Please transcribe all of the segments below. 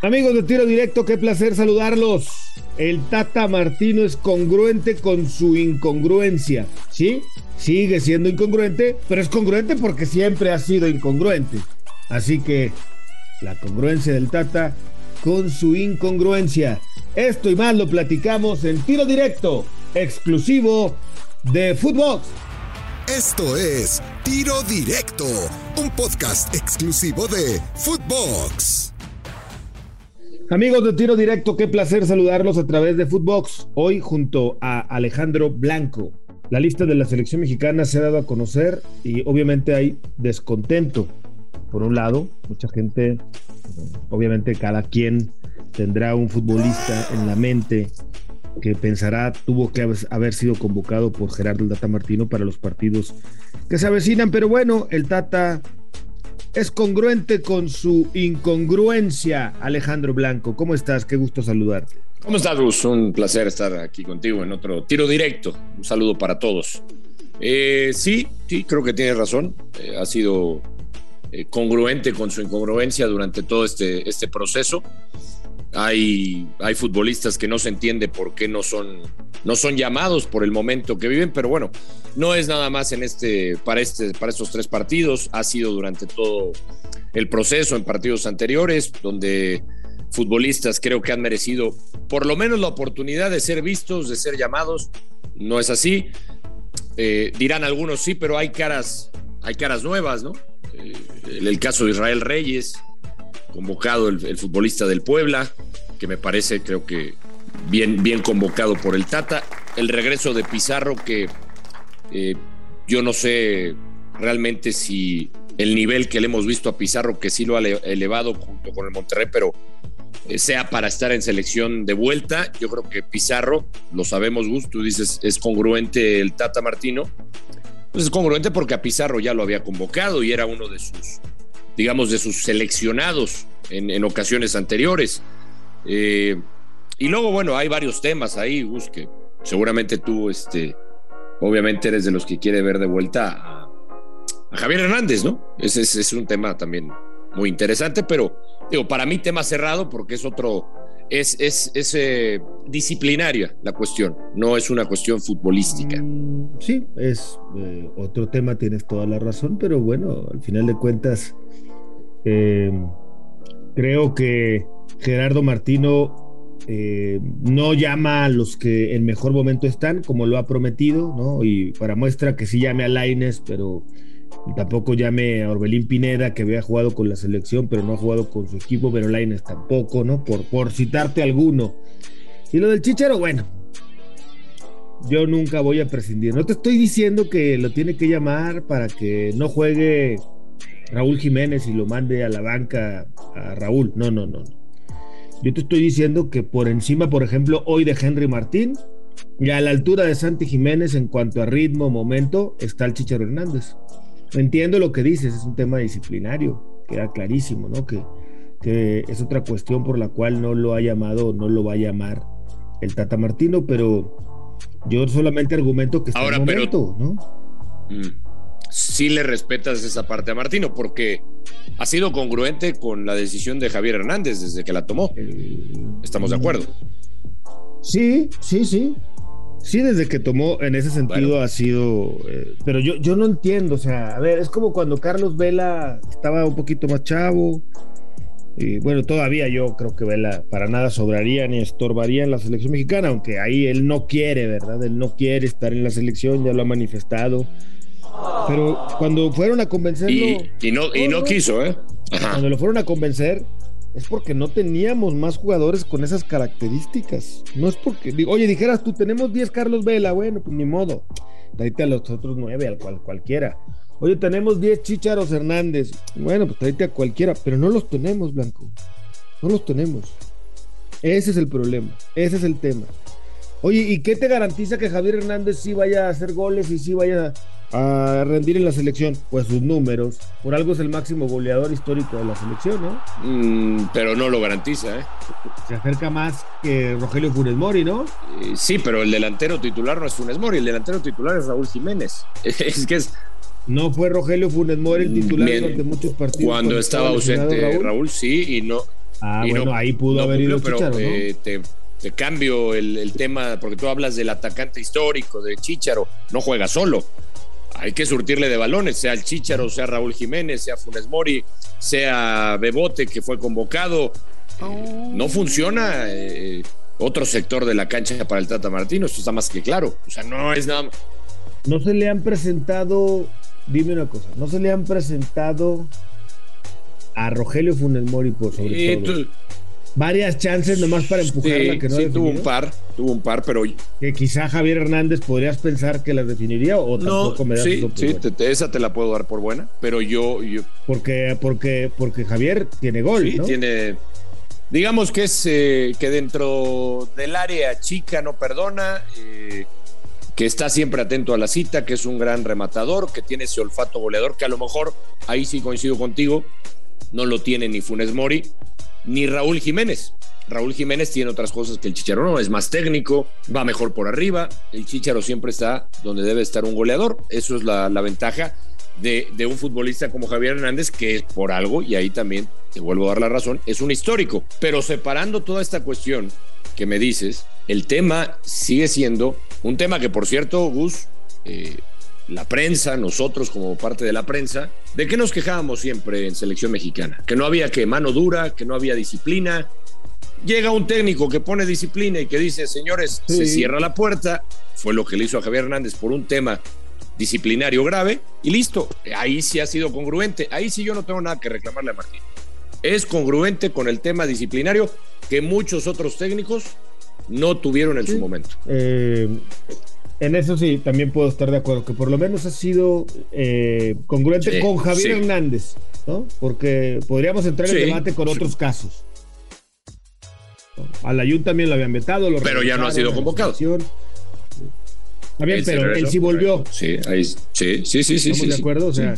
Amigos de Tiro Directo, qué placer saludarlos. El Tata Martino es congruente con su incongruencia, ¿sí? Sigue siendo incongruente, pero es congruente porque siempre ha sido incongruente. Así que la congruencia del Tata con su incongruencia. Esto y más lo platicamos en Tiro Directo, exclusivo de Footbox. Esto es Tiro Directo, un podcast exclusivo de Footbox. Amigos de Tiro Directo, qué placer saludarlos a través de Footbox. Hoy junto a Alejandro Blanco. La lista de la selección mexicana se ha dado a conocer y obviamente hay descontento. Por un lado, mucha gente, obviamente cada quien tendrá un futbolista en la mente que pensará tuvo que haber sido convocado por Gerardo el Tata Martino para los partidos que se avecinan, pero bueno, el Tata es congruente con su incongruencia. Alejandro Blanco, ¿cómo estás? Qué gusto saludarte. ¿Cómo estás, Luz? Un placer estar aquí contigo en otro tiro directo. Un saludo para todos. Eh, sí, sí, creo que tienes razón. Eh, ha sido eh, congruente con su incongruencia durante todo este, este proceso. Hay, hay futbolistas que no se entiende por qué no son, no son llamados por el momento que viven, pero bueno, no es nada más en este, para, este, para estos tres partidos, ha sido durante todo el proceso en partidos anteriores, donde futbolistas creo que han merecido por lo menos la oportunidad de ser vistos, de ser llamados. No es así. Eh, dirán algunos sí, pero hay caras, hay caras nuevas, ¿no? Eh, el caso de Israel Reyes, convocado el, futbolista del Puebla, que me parece, creo que bien, bien convocado por el Tata. El regreso de Pizarro, que eh, yo no sé realmente si el nivel que le hemos visto a Pizarro, que sí lo ha elevado junto con el Monterrey, pero eh, sea para estar en selección de vuelta. Yo creo que Pizarro, lo sabemos, Gus, tú dices, es congruente el Tata Martino. Pues es congruente porque a Pizarro ya lo había convocado y era uno de sus digamos, de sus seleccionados en, ocasiones anteriores. Eh, y luego, bueno, hay varios temas ahí, Gus, que seguramente tú, este, obviamente eres de los que quiere ver de vuelta a, Javier Hernández, ¿no? Ese es, un tema también muy interesante, pero digo, para mí tema cerrado porque es otro, es, es, eh, disciplinaria la cuestión, no es una cuestión futbolística. Mm, sí, es eh, otro tema, tienes toda la razón, pero bueno, al final de cuentas eh, creo que Gerardo Martino eh, no llama a los que en mejor momento están, como lo ha prometido, ¿no? Y para muestra que sí llame a Laines, pero tampoco llame a Orbelín Pineda, que había jugado con la selección, pero no ha jugado con su equipo, pero Laines tampoco, ¿no? Por, por citarte alguno. Y lo del Chicharo, bueno, yo nunca voy a prescindir. No te estoy diciendo que lo tiene que llamar para que no juegue Raúl Jiménez y lo mande a la banca a Raúl. No, no, no. Yo te estoy diciendo que por encima, por ejemplo, hoy de Henry Martín y a la altura de Santi Jiménez en cuanto a ritmo, momento, está el Chicharo Hernández. Entiendo lo que dices, es un tema disciplinario, queda clarísimo, ¿no? Que, que es otra cuestión por la cual no lo ha llamado, no lo va a llamar el Tata Martino, pero yo solamente argumento que está Ahora, momento, ¿no? Mm sí le respetas esa parte a Martino, porque ha sido congruente con la decisión de Javier Hernández desde que la tomó. ¿Estamos de acuerdo? Sí, sí, sí. Sí, desde que tomó, en ese sentido ha sido. Eh, pero yo, yo no entiendo, o sea, a ver, es como cuando Carlos Vela estaba un poquito más chavo. Y bueno, todavía yo creo que Vela para nada sobraría ni estorbaría en la selección mexicana, aunque ahí él no quiere, ¿verdad? Él no quiere estar en la selección, ya lo ha manifestado. Pero cuando fueron a convencerlo. Y, no, y no quiso, ¿eh? Cuando lo fueron a convencer, es porque no teníamos más jugadores con esas características. No es porque. Oye, dijeras tú, tenemos 10 Carlos Vela, bueno, pues ni modo. Tráete a los otros 9, al cual cualquiera. Oye, tenemos 10 Chicharos Hernández. Bueno, pues tráete a cualquiera, pero no los tenemos, Blanco. No los tenemos. Ese es el problema. Ese es el tema. Oye, ¿y qué te garantiza que Javier Hernández sí vaya a hacer goles y sí vaya a rendir en la selección? Pues sus números. Por algo es el máximo goleador histórico de la selección, ¿no? Mm, pero no lo garantiza, ¿eh? Se acerca más que Rogelio Funes Mori, ¿no? Eh, sí, pero el delantero titular no es Funes Mori, el delantero titular es Raúl Jiménez. Es que es. No fue Rogelio Funes Mori el titular durante muchos partidos. Cuando estaba ausente Raúl? sí, y no, Ah, bueno, ahí pudo haber ido Chicharo, ¿no? Eh, te, cambio el, tema, porque tú hablas del atacante histórico, de Chicharo, no juega solo. Hay que surtirle de balones, sea el Chicharo, sea Raúl Jiménez, sea Funes Mori, sea Bebote, que fue convocado. No funciona eh, otro sector de la cancha para el Tata Martino, esto está más que claro. O sea, no es nada. No se le han presentado, dime una cosa, no se le han presentado a Rogelio Funes Mori por sobre todo. Varias chances nomás para empujarla que no sí, tuvo un par, tuvo un par, pero que quizá Javier Hernández podrías pensar que las definiría o tampoco me das sí, sí, esa te la puedo dar por buena, pero yo, yo... porque porque porque Javier tiene gol, sí, tiene digamos que es eh, que dentro del área chica no perdona, eh, que está siempre atento a la cita, que es un gran rematador, que tiene ese olfato goleador, que a lo mejor ahí sí coincido contigo, no lo tiene ni Funes Mori ni Raúl Jiménez. Raúl Jiménez tiene otras cosas que el Chicharo no, es más técnico, va mejor por arriba. El Chicharo siempre está donde debe estar un goleador. Eso es la, ventaja de, de, un futbolista como Javier Hernández, que es por algo, y ahí también te vuelvo a dar la razón, es un histórico. Pero separando toda esta cuestión que me dices, el tema sigue siendo un tema que, por cierto, Gus, eh, la prensa, nosotros como parte de la prensa, ¿de qué nos quejábamos siempre en selección mexicana? Que no había que mano dura, que no había disciplina. Llega un técnico que pone disciplina y que dice, señores, se cierra la puerta. Fue lo que le hizo a Javier Hernández por un tema disciplinario grave y listo. Ahí sí ha sido congruente. Ahí sí yo no tengo nada que reclamarle a Martín. Es congruente con el tema disciplinario que muchos otros técnicos no tuvieron en su momento. Eh, en eso sí, también puedo estar de acuerdo, que por lo menos ha sido eh, congruente con Javier Hernández, ¿no? Porque podríamos entrar en debate con otros casos. A la Jun también lo habían vetado, lo pero ya no ha sido convocado. Está bien, pero él sí volvió. Sí, ahí, sí, sí, sí, sí. ¿Estamos de acuerdo? O sea,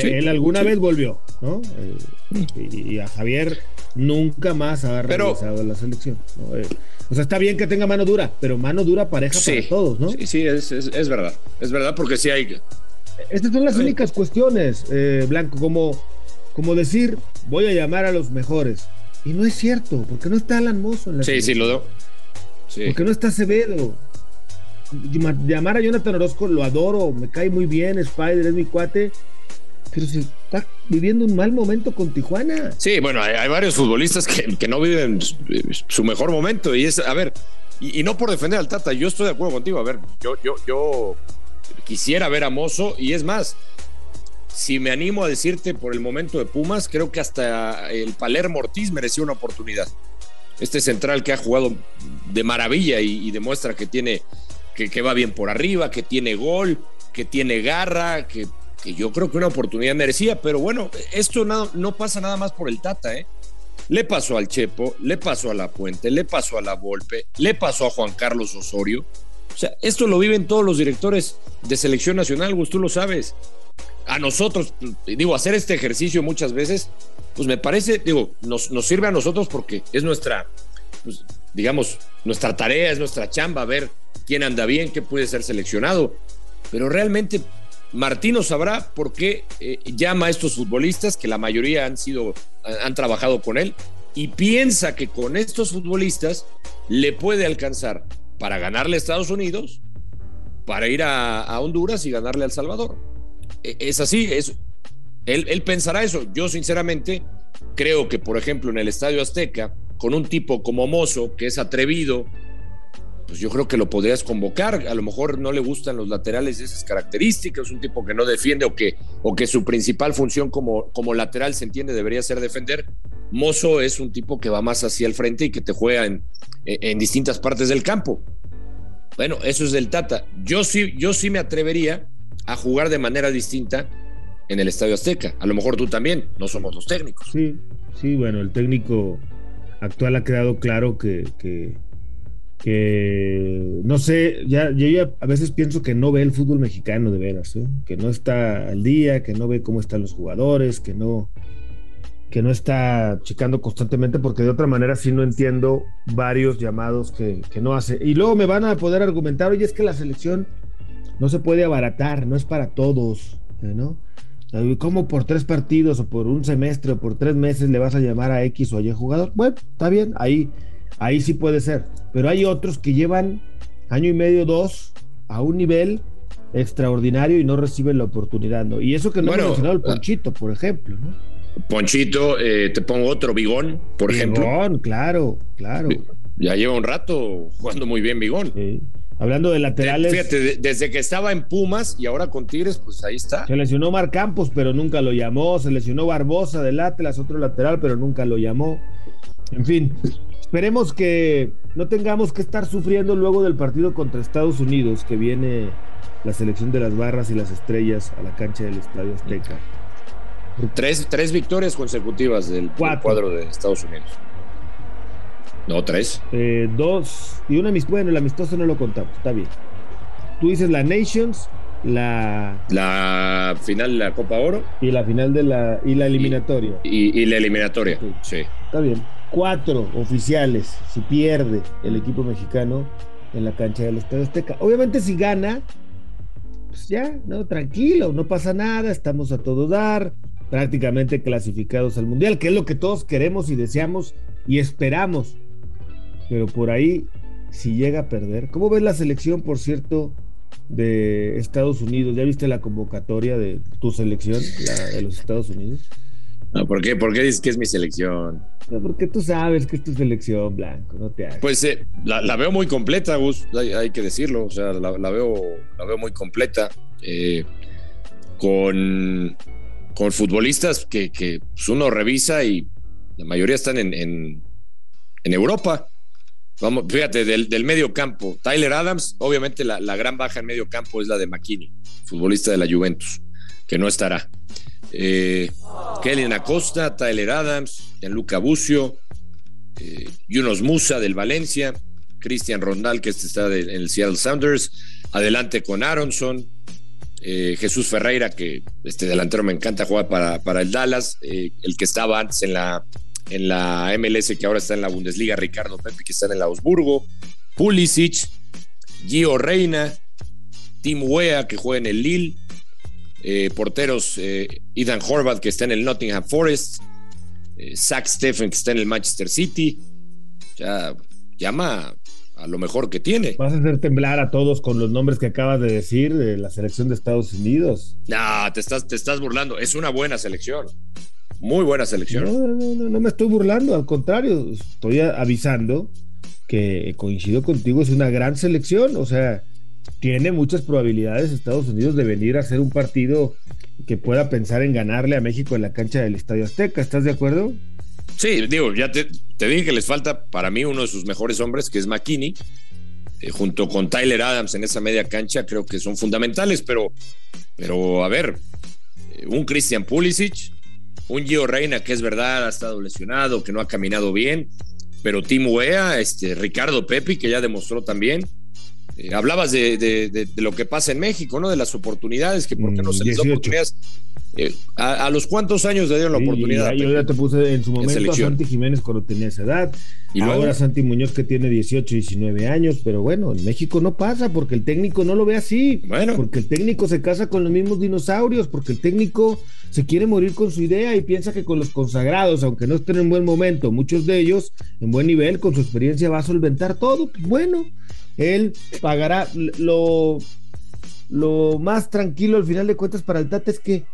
él alguna vez volvió, ¿no? Eh, y, a Javier nunca más ha regresado a la selección. ¿no? Eh, o sea, está bien que tenga mano dura, pero mano dura pareja para todos, ¿no? Sí, sí, es, es, verdad. Es verdad porque sí hay. Estas son las únicas cuestiones, eh, Blanco, como, como decir, voy a llamar a los mejores. Y no es cierto, porque no está Alan Mozo en la Sí, sí, lo doy. Sí. Porque no está Acevedo. Llamar a Jonathan Orozco lo adoro, me cae muy bien, Spider es mi cuate, pero se está viviendo un mal momento con Tijuana. Sí, bueno, hay, varios futbolistas que, no viven su mejor momento y es, a ver, y, no por defender al Tata, yo estoy de acuerdo contigo, a ver, yo, yo, yo quisiera ver a Mozo y es más, si me animo a decirte por el momento de Pumas, creo que hasta el Palermo Ortiz mereció una oportunidad. Este central que ha jugado de maravilla y, demuestra que tiene, que, que va bien por arriba, que tiene gol, que tiene garra, que que yo creo que una oportunidad merecía, pero bueno, esto no, no pasa nada más por el Tata, ¿eh? Le pasó al Chepo, le pasó a La Puente, le pasó a La Volpe, le pasó a Juan Carlos Osorio. O sea, esto lo viven todos los directores de selección nacional, Gus, tú lo sabes. A nosotros, digo, hacer este ejercicio muchas veces, pues me parece, digo, nos, nos sirve a nosotros porque es nuestra, pues, digamos, nuestra tarea, es nuestra chamba, ver quién anda bien, qué puede ser seleccionado. Pero realmente Martino sabrá por qué eh, llama a estos futbolistas, que la mayoría han sido, han trabajado con él, y piensa que con estos futbolistas le puede alcanzar para ganarle a Estados Unidos, para ir a, Honduras y ganarle a El Salvador. E, es así, es, él, él pensará eso. Yo sinceramente creo que, por ejemplo, en el Estadio Azteca, con un tipo como Mozo, que es atrevido, pues yo creo que lo podrías convocar. A lo mejor no le gustan los laterales de esas características, un tipo que no defiende o que, o que su principal función como, como lateral se entiende debería ser defender. Mozo es un tipo que va más hacia el frente y que te juega en, en distintas partes del campo. Bueno, eso es del Tata. Yo sí, yo sí me atrevería a jugar de manera distinta en el Estadio Azteca. A lo mejor tú también, no somos los técnicos. Sí, sí, bueno, el técnico actual ha quedado claro que, que que no sé, ya, yo ya a veces pienso que no ve el fútbol mexicano de veras, ¿eh? que no está al día, que no ve cómo están los jugadores, que no, que no está checando constantemente, porque de otra manera sí no entiendo varios llamados que, que no hace. Y luego me van a poder argumentar, oye, es que la selección no se puede abaratar, no es para todos, ¿no? ¿Cómo por tres partidos o por un semestre o por tres meses le vas a llamar a X o a Y jugador? Bueno, está bien, ahí, ahí sí puede ser. Pero hay otros que llevan año y medio, dos, a un nivel extraordinario y no reciben la oportunidad, ¿no? Y eso que no bueno, mencionado el ah, Ponchito, por ejemplo, ¿no? Ponchito, eh, te pongo otro, Bigón, por ejemplo. Bigón, claro, claro. Ya lleva un rato jugando muy bien Bigón. Hablando de laterales. Fíjate, desde que estaba en Pumas y ahora con Tigres, pues ahí está. Se lesionó Mar Campos, pero nunca lo llamó. Se lesionó Barbosa del Atlas, otro lateral, pero nunca lo llamó. En fin, esperemos que no tengamos que estar sufriendo luego del partido contra Estados Unidos, que viene la selección de las barras y las estrellas a la cancha del Estadio Azteca. Tres, tres victorias consecutivas del cuadro de Estados Unidos. No, tres. Eh, dos y una amistosa. Bueno, el amistoso no lo contamos, está bien. Tú dices la Nations, la. La final de la Copa Oro. Y la final de la. Y la eliminatoria. Y, la eliminatoria, sí. Está bien. Cuatro oficiales si pierde el equipo mexicano en la cancha del Estadio Azteca. Obviamente, si gana, pues ya, no, tranquilo, no pasa nada, estamos a todo dar, prácticamente clasificados al Mundial, que es lo que todos queremos y deseamos y esperamos pero por ahí, si llega a perder, ¿cómo ves la selección, por cierto, de Estados Unidos? ¿Ya viste la convocatoria de tu selección, la de los Estados Unidos? No, ¿por qué? ¿Por qué dices que es mi selección? porque tú sabes que es tu selección, Blanco, no te hagas. Pues eh, la, veo muy completa, Gus, hay, que decirlo, o sea, la, veo, la veo muy completa, eh, con, con futbolistas que, que pues, uno revisa y la mayoría están en, en, en Europa. Vamos, fíjate, del, medio campo. Tyler Adams, obviamente la, gran baja en medio campo es la de McKinney, futbolista de la Juventus, que no estará. Eh, Kellen Acosta, Tyler Adams, Gianluca Bucio, eh, Musa del Valencia, Cristian Rondal, que este está en el Seattle Sounders, adelante con Aronson, eh, Jesús Ferreira, que este delantero me encanta jugar para, para el Dallas, eh, el que estaba antes en la en la MLS que ahora está en la Bundesliga, Ricardo Pepe que está en el Augsburgo, Pulisic, Gio Reina, Tim Wea que juega en el Lille, eh, porteros eh, Ethan Horvath que está en el Nottingham Forest, eh, Zach Steffen que está en el Manchester City, ya llama a lo mejor que tiene. Vas a hacer temblar a todos con los nombres que acabas de decir de la selección de Estados Unidos. No, te estás, te estás burlando. Es una buena selección. Muy buena selección. No, no, no, no me estoy burlando, al contrario, estoy avisando que coincido contigo, es una gran selección, o sea, tiene muchas probabilidades Estados Unidos de venir a hacer un partido que pueda pensar en ganarle a México en la cancha del Estadio Azteca, ¿estás de acuerdo? Sí, digo, ya te, dije que les falta para mí uno de sus mejores hombres, que es McKinney, eh, junto con Tyler Adams en esa media cancha, creo que son fundamentales, pero, pero a ver, eh, un Christian Pulisic, un Gio Reina que es verdad ha estado lesionado, que no ha caminado bien, pero Tim Wea, este, Ricardo Pepi que ya demostró también. Eh, hablabas de, lo que pasa en México, ¿no? De las oportunidades, que por qué no se les da oportunidades. Eh, a, los cuántos años le dieron la oportunidad? yo ya te puse en su momento a Santi Jiménez cuando tenía esa edad. Y ahora Santi Muñoz que tiene 18, 19 años. Pero bueno, en México no pasa porque el técnico no lo ve así. Bueno. Porque el técnico se casa con los mismos dinosaurios. Porque el técnico se quiere morir con su idea y piensa que con los consagrados, aunque no estén en buen momento, muchos de ellos en buen nivel, con su experiencia va a solventar todo. Pues bueno, él pagará lo, lo más tranquilo al final de cuentas para el Tata es que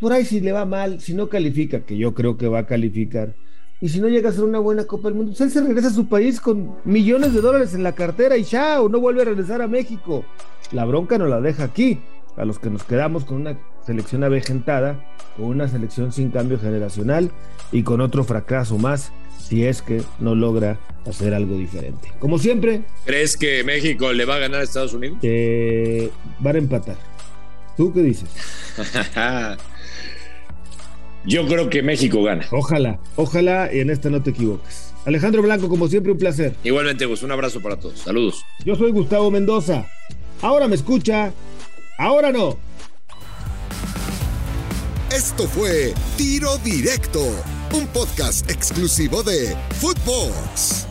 por ahí si le va mal, si no califica, que yo creo que va a calificar, y si no llega a ser una buena Copa del Mundo, pues él se regresa a su país con millones de dólares en la cartera y ya, o no vuelve a regresar a México. La bronca no la deja aquí, a los que nos quedamos con una selección avejentada, con una selección sin cambio generacional y con otro fracaso más si es que no logra hacer algo diferente. Como siempre. ¿Crees que México le va a ganar a Estados Unidos? Eh, van a empatar. ¿Tú qué dices? Yo creo que México gana. Ojalá, ojalá y en esta no te equivoques. Alejandro Blanco, como siempre, un placer. Igualmente, pues un abrazo para todos. Saludos. Yo soy Gustavo Mendoza. Ahora me escucha, ahora no. Esto fue Tiro Directo, un podcast exclusivo de Footbox.